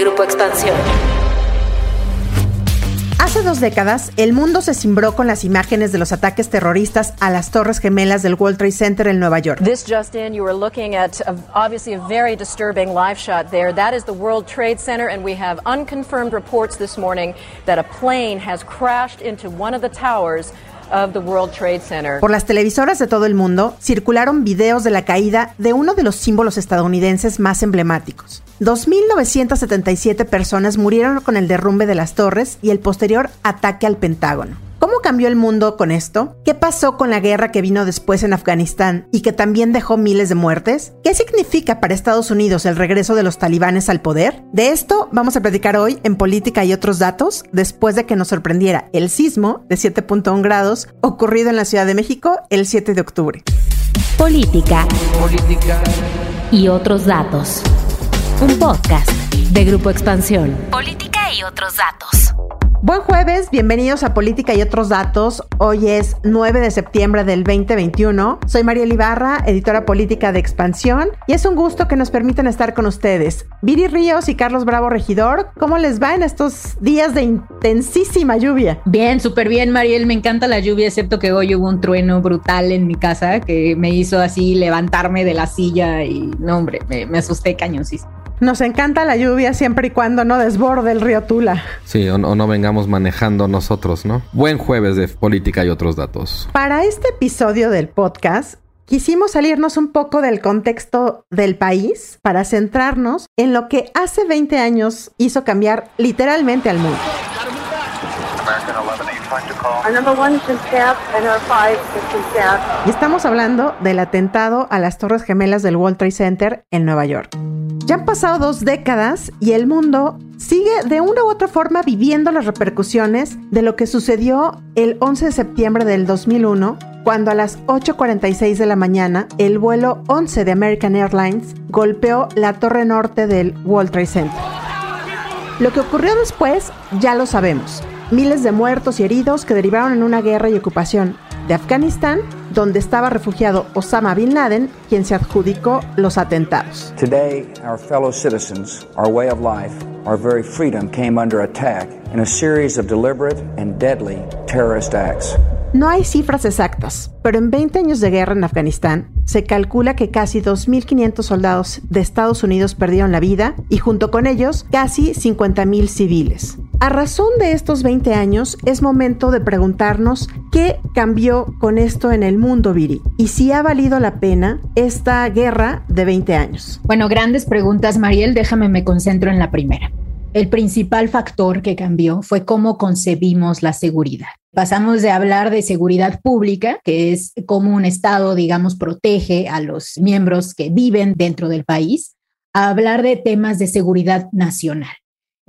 Grupo Expansión. Hace dos décadas, el mundo se cimbró con las imágenes de los ataques terroristas a las Torres Gemelas del World Trade Center en Nueva York. This just in, you are looking at a, obviously a very disturbing live shot there. That is the World Trade Center, and we have unconfirmed reports this morning that a plane has crashed into one of the towers por las televisoras de todo el mundo circularon videos de la caída de uno de los símbolos estadounidenses más emblemáticos. 2.977 personas murieron con el derrumbe de las torres y el posterior ataque al Pentágono. ¿Cómo cambió el mundo con esto? ¿Qué pasó con la guerra que vino después en Afganistán y que también dejó miles de muertes? ¿Qué significa para Estados Unidos el regreso de los talibanes al poder? De esto vamos a platicar hoy en Política y otros datos, después de que nos sorprendiera el sismo de 7.1 grados ocurrido en la Ciudad de México el 7 de octubre. Política. Política. Y otros datos. Un podcast de Grupo Expansión. Política y otros datos. Buen jueves, bienvenidos a Política y otros datos. Hoy es 9 de septiembre del 2021. Soy María Ibarra, editora política de Expansión, y es un gusto que nos permitan estar con ustedes. Viri Ríos y Carlos Bravo Regidor, ¿cómo les va en estos días de intensísima lluvia? Bien, súper bien, Mariel. Me encanta la lluvia, excepto que hoy hubo un trueno brutal en mi casa que me hizo así levantarme de la silla y, no, hombre, me, me asusté cañoncísimo. Nos encanta la lluvia siempre y cuando no desborde el río Tula. Sí, o, no vengamos manejando nosotros, ¿no? Buen jueves de política y otros datos. Para este episodio del podcast, quisimos salirnos un poco del contexto del país para centrarnos en lo que hace 20 años hizo cambiar literalmente al mundo. Y estamos hablando del atentado a las Torres Gemelas del World Trade Center en Nueva York. Ya han pasado dos décadas y el mundo sigue de una u otra forma viviendo las repercusiones de lo que sucedió el 11 de septiembre del 2001, cuando a las 8.46 de la mañana el vuelo 11 de American Airlines golpeó la torre norte del World Trade Center. Lo que ocurrió después ya lo sabemos. Miles de muertos y heridos que derivaron en una guerra y ocupación de Afganistán, donde estaba refugiado Osama Bin Laden, quien se adjudicó los atentados. Today, our fellow citizens, our way of life, our very freedom came under attack in a series of deliberate and deadly terrorist acts. No hay cifras exactas, pero en 20 años de guerra en Afganistán se calcula que casi 2.500 soldados de Estados Unidos perdieron la vida y junto con ellos casi 50.000 civiles. A razón de estos 20 años, es momento de preguntarnos qué cambió con esto en el mundo, Viri, y si ha valido la pena esta guerra de 20 años. Bueno, grandes preguntas, Mariel, déjame me concentro en la primera. El principal factor que cambió fue cómo concebimos la seguridad. Pasamos de hablar de seguridad pública, que es cómo un Estado, digamos, protege a los miembros que viven dentro del país, a hablar de temas de seguridad nacional.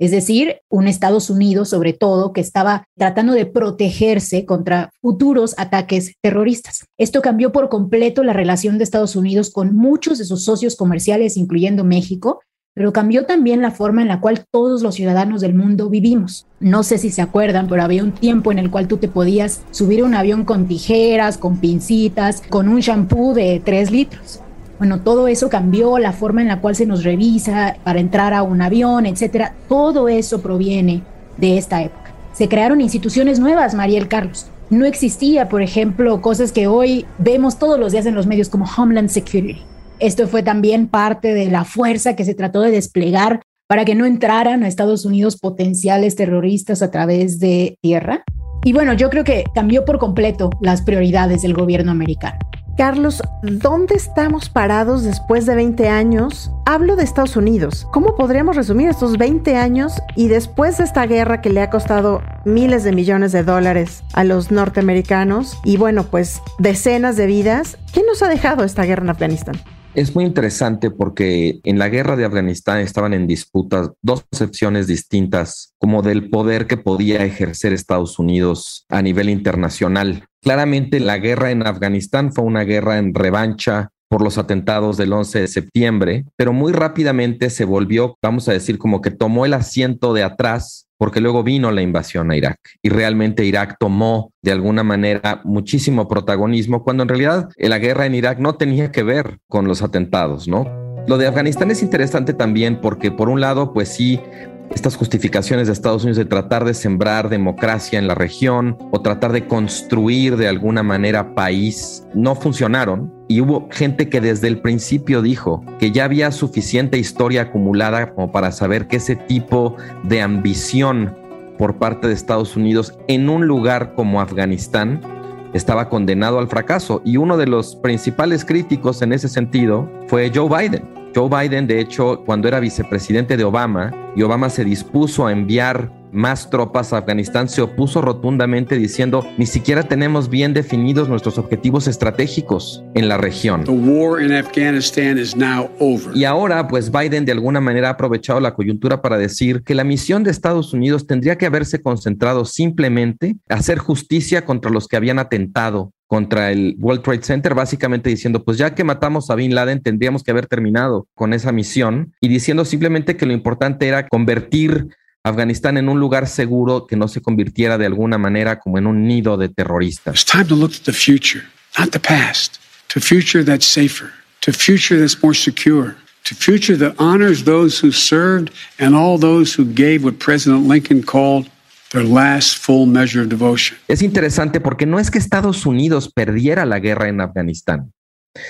Es decir, un Estados Unidos, sobre todo, que estaba tratando de protegerse contra futuros ataques terroristas. Esto cambió por completo la relación de Estados Unidos con muchos de sus socios comerciales, incluyendo México, pero cambió también la forma en la cual todos los ciudadanos del mundo vivimos. No sé si se acuerdan, pero había un tiempo en el cual tú te podías subir a un avión con tijeras, con pincitas, con un shampoo de 3 litros. Bueno, todo eso cambió, la forma en la cual se nos revisa para entrar a un avión, etcétera. Todo eso proviene de esta época. Se crearon instituciones nuevas, Mariel Carlos. No existía, por ejemplo, cosas que hoy vemos todos los días en los medios como Homeland Security esto fue también parte de la fuerza que se trató de desplegar para que no entraran a Estados Unidos potenciales terroristas a través de tierra. Y bueno, yo creo que cambió por completo las prioridades del gobierno americano. Carlos, ¿dónde estamos parados después de 20 años? Hablo de Estados Unidos. ¿Cómo podríamos resumir estos 20 años y después de esta guerra que le ha costado miles de millones de dólares a los norteamericanos y bueno, pues decenas de vidas? ¿Qué nos ha dejado esta guerra en Afganistán? Es muy interesante porque en la guerra de Afganistán estaban en disputa dos concepciones distintas como del poder que podía ejercer Estados Unidos a nivel internacional. Claramente la guerra en Afganistán fue una guerra en revancha por los atentados del 11 de septiembre, pero muy rápidamente se volvió, vamos a decir, como que tomó el asiento de atrás porque luego vino la invasión a Irak y realmente Irak tomó de alguna manera muchísimo protagonismo cuando en realidad la guerra en Irak no tenía que ver con los atentados, ¿no? Lo de Afganistán es interesante también porque por un lado, pues sí, estas justificaciones de Estados Unidos de tratar de sembrar democracia en la región o tratar de construir de alguna manera país no funcionaron. Y hubo gente que desde el principio dijo que ya había suficiente historia acumulada como para saber que ese tipo de ambición por parte de Estados Unidos en un lugar como Afganistán estaba condenado al fracaso. Y uno de los principales críticos en ese sentido fue Joe Biden Joe Biden, de hecho, cuando era vicepresidente de Obama y Obama se dispuso a enviar más tropas a Afganistán, se opuso rotundamente diciendo, ni siquiera tenemos bien definidos nuestros objetivos estratégicos en la región. Y ahora, pues Biden de alguna manera ha aprovechado la coyuntura para decir que la misión de Estados Unidos tendría que haberse concentrado simplemente a hacer justicia contra los que habían atentado contra el World Trade Center, básicamente diciendo, pues ya que matamos a Bin Laden, tendríamos que haber terminado con esa misión y diciendo simplemente que lo importante era convertir Afganistán en un lugar seguro que no se convirtiera de alguna manera como en un nido de terroristas. It's time to look at the future, not the past. To future that's safer, to future that's more secure, to future that honors those who served and all those who gave what President Lincoln called their last full measure of devotion. Es interesante porque no es que Estados Unidos perdiera la guerra en Afganistán.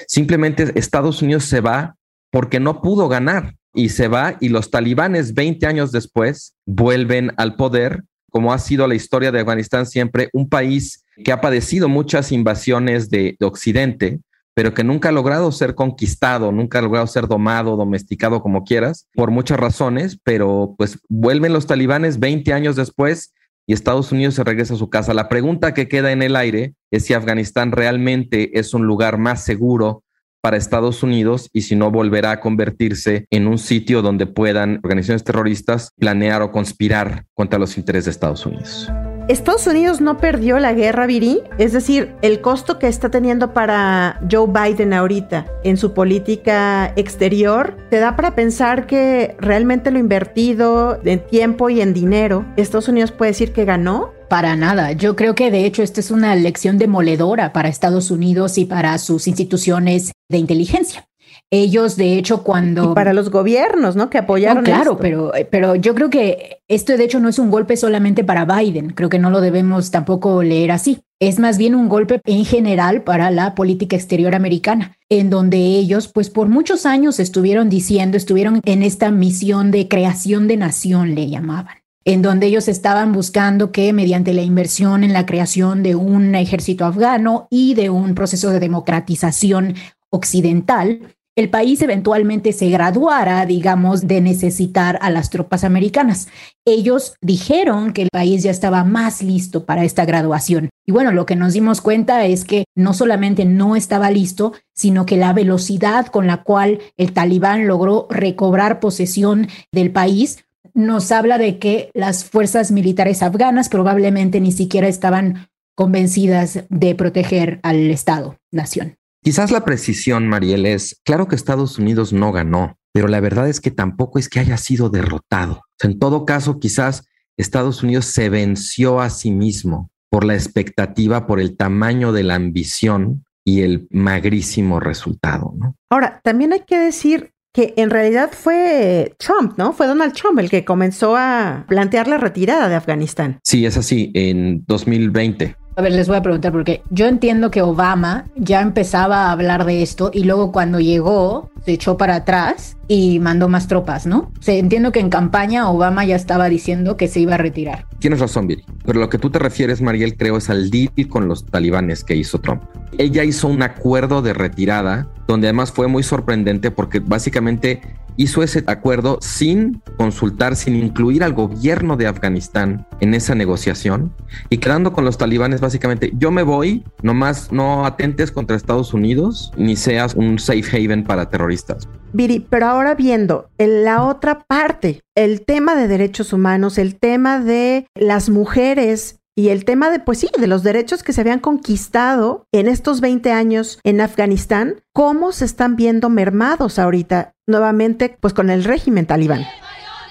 Simplemente Estados Unidos se va porque no pudo ganar y se va y los talibanes 20 años después vuelven al poder, como ha sido la historia de Afganistán siempre, un país que ha padecido muchas invasiones de, Occidente, pero que nunca ha logrado ser conquistado, nunca ha logrado ser domado, domesticado, como quieras, por muchas razones, pero pues vuelven los talibanes 20 años después y Estados Unidos se regresa a su casa. La pregunta que queda en el aire es si Afganistán realmente es un lugar más seguro para Estados Unidos y si no volverá a convertirse en un sitio donde puedan organizaciones terroristas planear o conspirar contra los intereses de Estados Unidos. Estados Unidos no perdió la guerra, Viri. Es decir, el costo que está teniendo para Joe Biden ahorita en su política exterior te da para pensar que realmente lo invertido en tiempo y en dinero, Estados Unidos puede decir que ganó. Para nada. Yo creo que de hecho esta es una lección demoledora para Estados Unidos y para sus instituciones de inteligencia. Ellos, de hecho, cuando... Y para los gobiernos, ¿no? Que apoyaron. claro, pero, pero yo creo que esto, de hecho, no es un golpe solamente para Biden. Creo que no lo debemos tampoco leer así. Es más bien un golpe en general para la política exterior americana, en donde ellos, pues por muchos años estuvieron diciendo, estuvieron en esta misión de creación de nación, le llamaban en donde ellos estaban buscando que mediante la inversión en la creación de un ejército afgano y de un proceso de democratización occidental, el país eventualmente se graduara, digamos, de necesitar a las tropas americanas. Ellos dijeron que el país ya estaba más listo para esta graduación. Y bueno, lo que nos dimos cuenta es que no solamente no estaba listo, sino que la velocidad con la cual el talibán logró recobrar posesión del país nos habla de que las fuerzas militares afganas probablemente ni siquiera estaban convencidas de proteger al Estado, nación. Quizás la precisión, Mariel, es, claro que Estados Unidos no ganó, pero la verdad es que tampoco es que haya sido derrotado. en todo caso, quizás Estados Unidos se venció a sí mismo por la expectativa, por el tamaño de la ambición y el magrísimo resultado, ¿no? Ahora, también hay que decir que en realidad fue Trump, ¿no? Fue Donald Trump el que comenzó a plantear la retirada de Afganistán. Sí, es así, en 2020. A ver, les voy a preguntar porque yo entiendo que Obama ya empezaba a hablar de esto y luego cuando llegó se echó para atrás y mandó más tropas, ¿no? O entiendo que en campaña Obama ya estaba diciendo que se iba a retirar. Tienes razón, Viri. Pero lo que tú te refieres, Mariel, creo es al deal con los talibanes que hizo Trump. Ella hizo un acuerdo de retirada donde además fue muy sorprendente porque básicamente hizo ese acuerdo sin consultar, sin incluir al gobierno de Afganistán en esa negociación y quedando con los talibanes básicamente, yo me voy, nomás no atentes contra Estados Unidos ni seas un safe haven para terroristas. Viri, pero ahora viendo en la otra parte, el tema de derechos humanos, el tema de las mujeres y el tema de, pues sí, de los derechos que se habían conquistado en estos 20 años en Afganistán, cómo se están viendo mermados ahorita nuevamente, pues con el régimen talibán.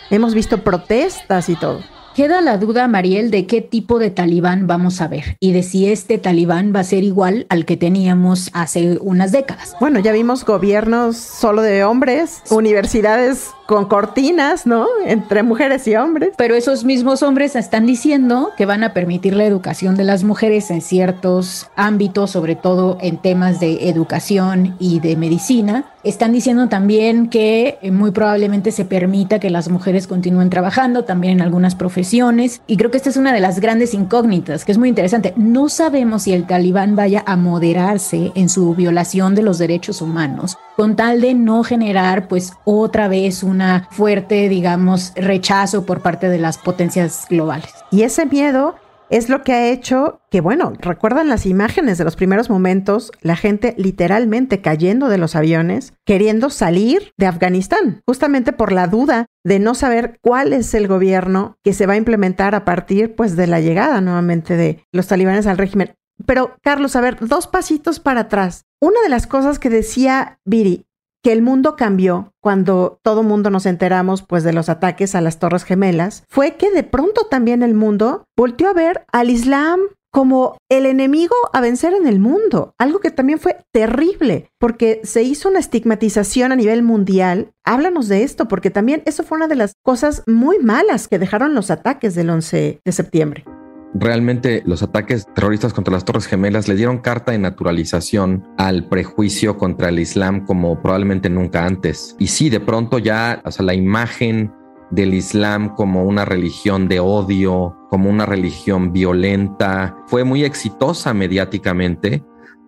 Hemos visto protestas y todo. Queda la duda, Mariel, de qué tipo de talibán vamos a ver y de si este talibán va a ser igual al que teníamos hace unas décadas. Bueno, ya vimos gobiernos solo de hombres, universidades con cortinas, ¿no? Entre mujeres y hombres. Pero esos mismos hombres están diciendo que van a permitir la educación de las mujeres en ciertos ámbitos, sobre todo en temas de educación y de medicina. Están diciendo también que eh, muy probablemente se permita que las mujeres continúen trabajando también en algunas profesiones. Y creo que esta es una de las grandes incógnitas, que es muy interesante. No sabemos si el talibán vaya a moderarse en su violación de los derechos humanos con tal de no generar pues otra vez fuerte, digamos, rechazo por parte de las potencias globales. Y ese miedo es lo que ha hecho que, bueno, recuerdan las imágenes de los primeros momentos, la gente literalmente cayendo de los aviones, queriendo salir de Afganistán, justamente por la duda de no saber cuál es el gobierno que se va a implementar a partir, pues, de la llegada nuevamente de los talibanes al régimen. Pero, Carlos, a ver, dos pasitos para atrás. Una de las cosas que decía Viri, que el mundo cambió cuando todo mundo nos enteramos pues de los ataques a las Torres Gemelas, fue que de pronto también el mundo volteó a ver al Islam como el enemigo a vencer en el mundo, algo que también fue terrible, porque se hizo una estigmatización a nivel mundial. Háblanos de esto, porque también eso fue una de las cosas muy malas que dejaron los ataques del 11 de septiembre. Realmente los ataques terroristas contra las Torres Gemelas le dieron carta de naturalización al prejuicio contra el Islam como probablemente nunca antes. Y sí, de pronto ya, o sea, la imagen del Islam como una religión de odio, como una religión violenta, fue muy exitosa mediáticamente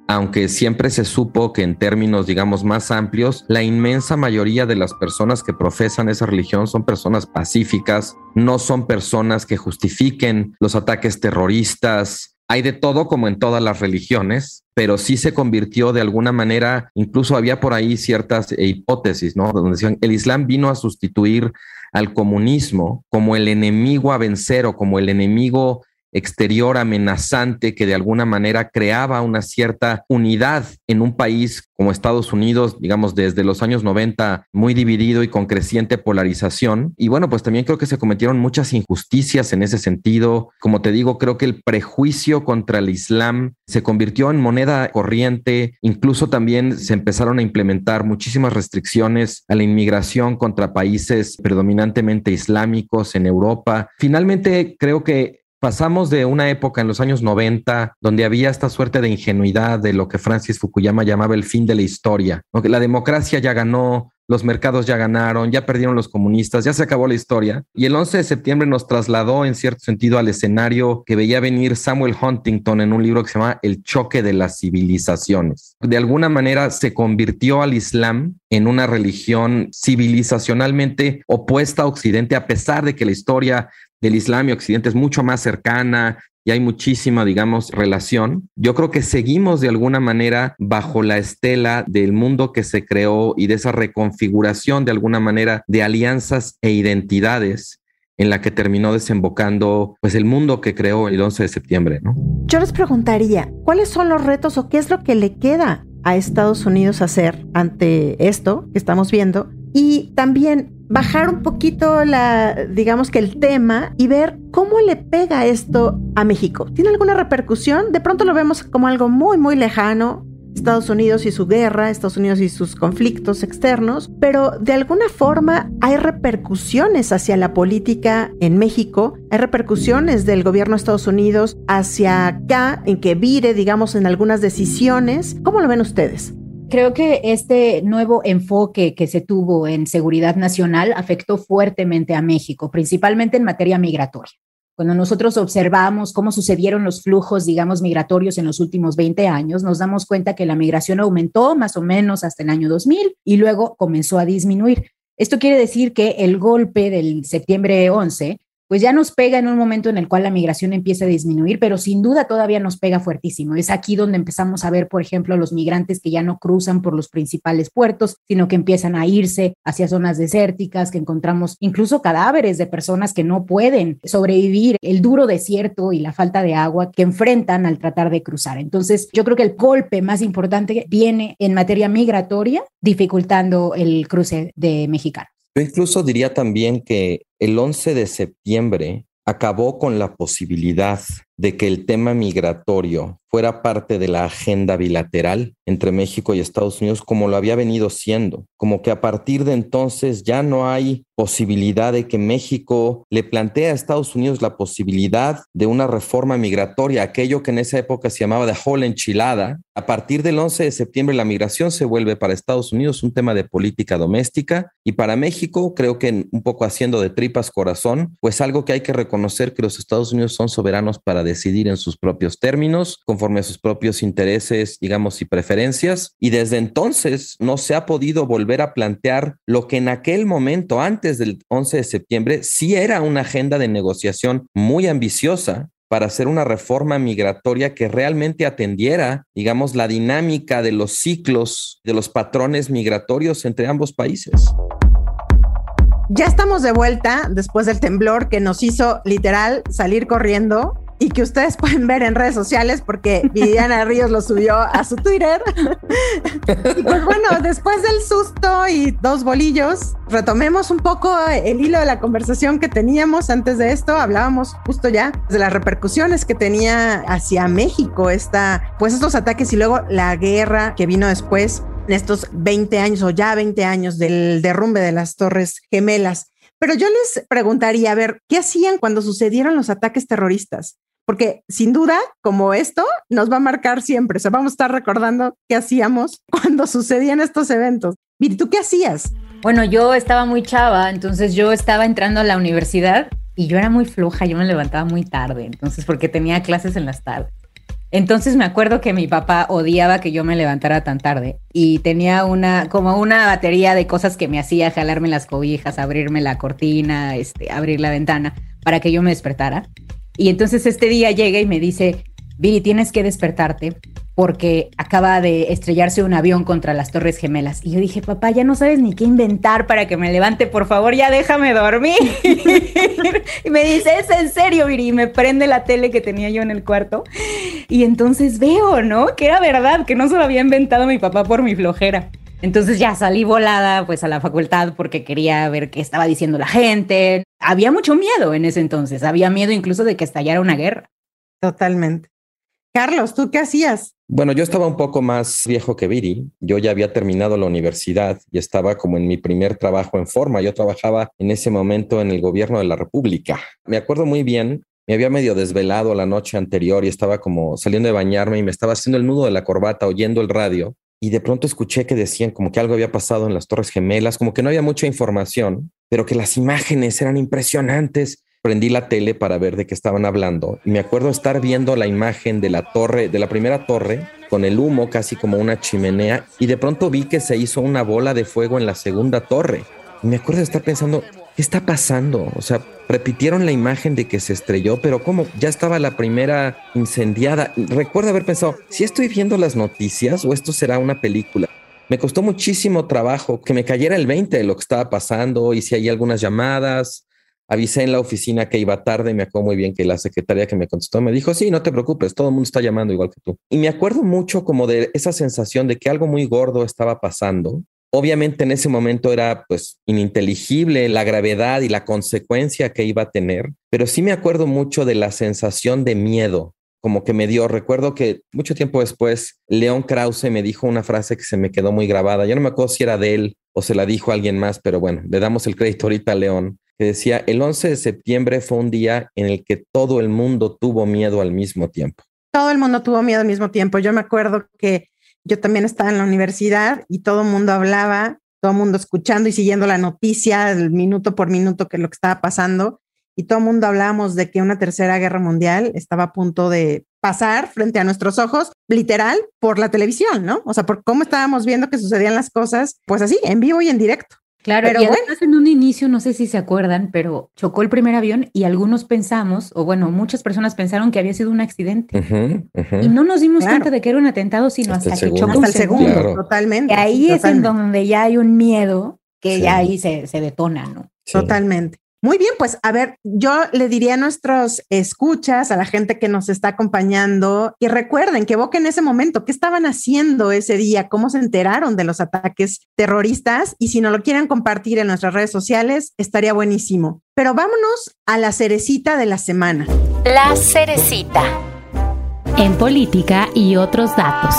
aunque siempre se supo que en términos, digamos, más amplios, la inmensa mayoría de las personas que profesan esa religión son personas pacíficas, no son personas que justifiquen los ataques terroristas. Hay de todo como en todas las religiones, pero sí se convirtió de alguna manera, incluso había por ahí ciertas hipótesis, ¿no? Donde decían, el Islam vino a sustituir al comunismo como el enemigo a vencer o como el enemigo exterior amenazante que de alguna manera creaba una cierta unidad en un país como Estados Unidos, digamos, desde los años 90, muy dividido y con creciente polarización. Y bueno, pues también creo que se cometieron muchas injusticias en ese sentido. Como te digo, creo que el prejuicio contra el Islam se convirtió en moneda corriente. Incluso también se empezaron a implementar muchísimas restricciones a la inmigración contra países predominantemente islámicos en Europa. Finalmente, creo que Pasamos de una época en los años 90 donde había esta suerte de ingenuidad de lo que Francis Fukuyama llamaba el fin de la historia. La democracia ya ganó, los mercados ya ganaron, ya perdieron los comunistas, ya se acabó la historia. Y el 11 de septiembre nos trasladó en cierto sentido al escenario que veía venir Samuel Huntington en un libro que se llama El choque de las civilizaciones. De alguna manera se convirtió al Islam en una religión civilizacionalmente opuesta a Occidente, a pesar de que la historia del Islam y Occidente es mucho más cercana y hay muchísima, digamos, relación. Yo creo que seguimos de alguna manera bajo la estela del mundo que se creó y de esa reconfiguración de alguna manera de alianzas e identidades en la que terminó desembocando pues el mundo que creó el 11 de septiembre, ¿no? Yo les preguntaría, ¿cuáles son los retos o qué es lo que le queda a Estados Unidos hacer ante esto que estamos viendo? Y también bajar un poquito la, digamos que el tema y ver cómo le pega esto a México. ¿Tiene alguna repercusión? De pronto lo vemos como algo muy, muy lejano, Estados Unidos y su guerra, Estados Unidos y sus conflictos externos, pero de alguna forma hay repercusiones hacia la política en México, hay repercusiones del gobierno de Estados Unidos hacia acá, en que vire, digamos, en algunas decisiones. ¿Cómo lo ven ustedes? Creo que este nuevo enfoque que se tuvo en seguridad nacional afectó fuertemente a México, principalmente en materia migratoria. Cuando nosotros observamos cómo sucedieron los flujos, digamos, migratorios en los últimos 20 años, nos damos cuenta que la migración aumentó más o menos hasta el año 2000 y luego comenzó a disminuir. Esto quiere decir que el golpe del septiembre 11 pues ya nos pega en un momento en el cual la migración empieza a disminuir, pero sin duda todavía nos pega fuertísimo. Es aquí donde empezamos a ver, por ejemplo, los migrantes que ya no cruzan por los principales puertos, sino que empiezan a irse hacia zonas desérticas, que encontramos incluso cadáveres de personas que no pueden sobrevivir el duro desierto y la falta de agua que enfrentan al tratar de cruzar. Entonces, yo creo que el golpe más importante viene en materia migratoria, dificultando el cruce de mexicanos. Yo incluso diría también que el 11 de septiembre acabó con la posibilidad de que el tema migratorio fuera parte de la agenda bilateral entre México y Estados Unidos como lo había venido siendo, como que a partir de entonces ya no hay posibilidad de que México le plantee a Estados Unidos la posibilidad de una reforma migratoria, aquello que en esa época se llamaba de whole enchilada. A partir del 11 de septiembre la migración se vuelve para Estados Unidos un tema de política doméstica y para México creo que un poco haciendo de tripas corazón, pues algo que hay que reconocer que los Estados Unidos son soberanos para decidir en sus propios términos, conforme a sus propios intereses, digamos, y preferencias. Y desde entonces no se ha podido volver a plantear lo que en aquel momento, antes del 11 de septiembre, sí era una agenda de negociación muy ambiciosa para hacer una reforma migratoria que realmente atendiera, digamos, la dinámica de los ciclos, de los patrones migratorios entre ambos países. Ya estamos de vuelta después del temblor que nos hizo literal salir corriendo y que ustedes pueden ver en redes sociales porque Viviana Ríos lo subió a su Twitter. y pues bueno, después del susto y dos bolillos, retomemos un poco el hilo de la conversación que teníamos antes de esto. Hablábamos justo ya de las repercusiones que tenía hacia México esta, pues estos ataques y luego la guerra que vino después en estos 20 años o ya 20 años del derrumbe de las Torres Gemelas. Pero yo les preguntaría, a ver, ¿qué hacían cuando sucedieron los ataques terroristas? Porque sin duda, como esto, nos va a marcar siempre. O sea, vamos a estar recordando qué hacíamos cuando sucedían estos eventos. Miri, ¿tú qué hacías? Bueno, yo estaba muy chava, entonces yo estaba entrando a la universidad y yo era muy floja, yo me levantaba muy tarde, entonces porque tenía clases en las tardes. Entonces me acuerdo que mi papá odiaba que yo me levantara tan tarde y tenía una como una batería de cosas que me hacía jalarme las cobijas, abrirme la cortina, este, abrir la ventana para que yo me despertara. Y entonces este día llega y me dice, Viri, tienes que despertarte porque acaba de estrellarse un avión contra las Torres Gemelas. Y yo dije, papá, ya no sabes ni qué inventar para que me levante, por favor, ya déjame dormir. y me dice, es en serio, Viri, y me prende la tele que tenía yo en el cuarto. Y entonces veo, ¿no? Que era verdad, que no se lo había inventado mi papá por mi flojera. Entonces ya salí volada pues a la facultad porque quería ver qué estaba diciendo la gente. Había mucho miedo en ese entonces, había miedo incluso de que estallara una guerra. Totalmente. Carlos, ¿tú qué hacías? Bueno, yo estaba un poco más viejo que Viri. Yo ya había terminado la universidad y estaba como en mi primer trabajo en forma. Yo trabajaba en ese momento en el gobierno de la República. Me acuerdo muy bien, me había medio desvelado la noche anterior y estaba como saliendo de bañarme y me estaba haciendo el nudo de la corbata oyendo el radio y de pronto escuché que decían como que algo había pasado en las Torres Gemelas, como que no había mucha información, pero que las imágenes eran impresionantes. Prendí la tele para ver de qué estaban hablando y me acuerdo estar viendo la imagen de la torre, de la primera torre, con el humo casi como una chimenea y de pronto vi que se hizo una bola de fuego en la segunda torre. Y me acuerdo de estar pensando, ¿qué está pasando? O sea, repitieron la imagen de que se estrelló, pero como ya estaba la primera incendiada. Recuerdo haber pensado, si estoy viendo las noticias o esto será una película. Me costó muchísimo trabajo que me cayera el 20 de lo que estaba pasando, hice ahí algunas llamadas, avisé en la oficina que iba tarde y me acuerdo muy bien que la secretaria que me contestó me dijo, sí, no te preocupes, todo el mundo está llamando igual que tú. Y me acuerdo mucho como de esa sensación de que algo muy gordo estaba pasando Obviamente en ese momento era pues ininteligible la gravedad y la consecuencia que iba a tener, pero sí me acuerdo mucho de la sensación de miedo como que me dio. Recuerdo que mucho tiempo después León Krause me dijo una frase que se me quedó muy grabada. Yo no me acuerdo si era de él o se la dijo alguien más, pero bueno, le damos el crédito ahorita a León, decía, el 11 de septiembre fue un día en el que todo el mundo tuvo miedo al mismo tiempo. Todo el mundo tuvo miedo al mismo tiempo. Yo me acuerdo que yo también estaba en la universidad y todo el mundo hablaba, todo el mundo escuchando y siguiendo la noticia, el minuto por minuto que lo que estaba pasando. Y todo el mundo hablábamos de que una tercera guerra mundial estaba a punto de pasar frente a nuestros ojos, literal, por la televisión, ¿no? O sea, por cómo estábamos viendo que sucedían las cosas, pues así, en vivo y en directo. Claro, pero y además en un inicio, no sé si se acuerdan, pero chocó el primer avión y algunos pensamos, o bueno, muchas personas pensaron que había sido un accidente. Y no nos dimos cuenta de que era un atentado, sino hasta, que chocó el segundo. Totalmente. Y ahí es en donde ya hay un miedo que ya ahí se, se detona, ¿no? Totalmente. Muy bien, pues a ver, yo le diría a nuestros escuchas, a la gente que nos está acompañando, y recuerden que evoquen ese momento, qué estaban haciendo ese día, cómo se enteraron de los ataques terroristas, y si no lo quieren compartir en nuestras redes sociales, estaría buenísimo. Pero vámonos a la cerecita de la semana. La cerecita. En política y otros datos.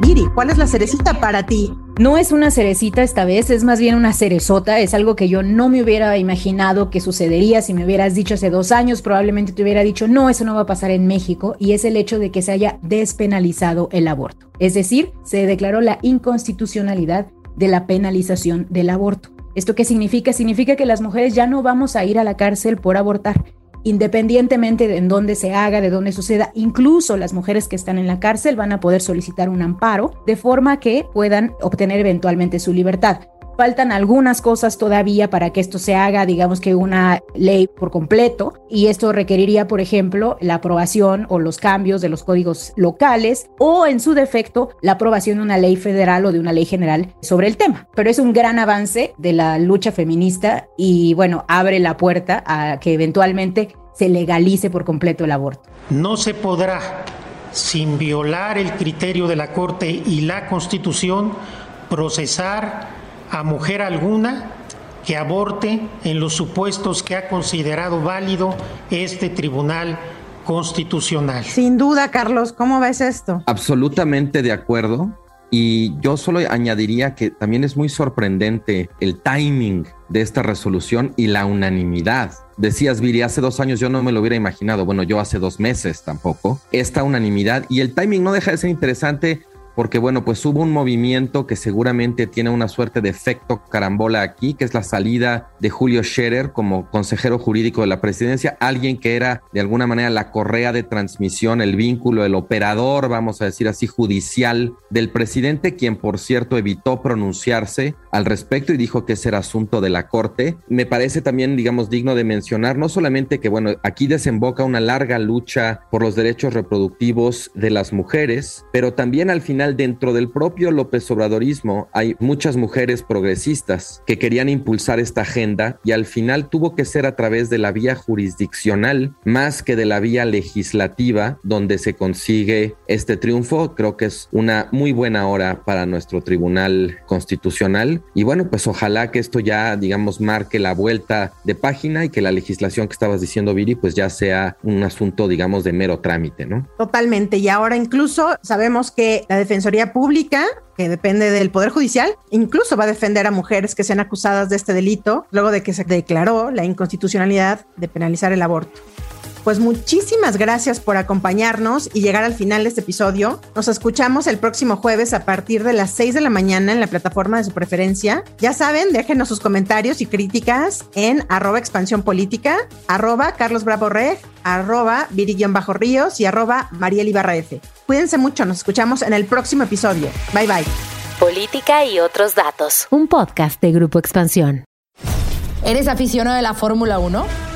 Viri, ¿cuál es la cerecita para ti? No es una cerecita esta vez, es más bien una cerezota. Es algo que yo no me hubiera imaginado que sucedería. Si me hubieras dicho hace dos años, probablemente te hubiera dicho, no, eso no va a pasar en México. Y es el hecho de que se haya despenalizado el aborto. Es decir, se declaró la inconstitucionalidad de la penalización del aborto. ¿Esto qué significa? Significa que las mujeres ya no vamos a ir a la cárcel por abortar independientemente de en dónde se haga, de dónde suceda, incluso las mujeres que están en la cárcel van a poder solicitar un amparo de forma que puedan obtener eventualmente su libertad. Faltan algunas cosas todavía para que esto se haga, digamos que una ley por completo, y esto requeriría, por ejemplo, la aprobación o los cambios de los códigos locales o, en su defecto, la aprobación de una ley federal o de una ley general sobre el tema. Pero es un gran avance de la lucha feminista y, bueno, abre la puerta a que eventualmente se legalice por completo el aborto. No se podrá, sin violar el criterio de la Corte y la Constitución, procesar a mujer alguna que aborte en los supuestos que ha considerado válido este tribunal constitucional. Sin duda, Carlos, ¿cómo ves esto? Absolutamente de acuerdo. Y yo solo añadiría que también es muy sorprendente el timing de esta resolución y la unanimidad. Decías, Viri, hace dos años yo no me lo hubiera imaginado, bueno, yo hace dos meses tampoco, esta unanimidad y el timing no deja de ser interesante porque bueno, pues hubo un movimiento que seguramente tiene una suerte de efecto carambola aquí, que es la salida de Julio Scherer como consejero jurídico de la presidencia, alguien que era de alguna manera la correa de transmisión, el vínculo, el operador, vamos a decir así, judicial del presidente, quien por cierto evitó pronunciarse al respecto y dijo que ese era asunto de la Corte. Me parece también, digamos, digno de mencionar, no solamente que, bueno, aquí desemboca una larga lucha por los derechos reproductivos de las mujeres, pero también al final dentro del propio López Obradorismo hay muchas mujeres progresistas que querían impulsar esta agenda y al final tuvo que ser a través de la vía jurisdiccional más que de la vía legislativa donde se consigue este triunfo. Creo que es una muy buena hora para nuestro Tribunal Constitucional y bueno, pues ojalá que esto ya, digamos, marque la vuelta de página y que la legislación que estabas diciendo, Viri, pues ya sea un asunto, digamos, de mero trámite, ¿no? Totalmente. Y ahora incluso sabemos que la defensa Defensoría Pública, que depende del Poder Judicial, incluso va a defender a mujeres que sean acusadas de este delito luego de que se declaró la inconstitucionalidad de penalizar el aborto. Pues muchísimas gracias por acompañarnos y llegar al final de este episodio. Nos escuchamos el próximo jueves a partir de las 6 de la mañana en la plataforma de su preferencia. Ya saben, déjenos sus comentarios y críticas en arroba expansión política, arroba Carlos Bravo Reg, arroba Bajo ríos y arroba Mariel Ibarra F. Cuídense mucho, nos escuchamos en el próximo episodio. Bye bye. Política y otros datos. Un podcast de Grupo Expansión. ¿Eres aficionado de la Fórmula 1?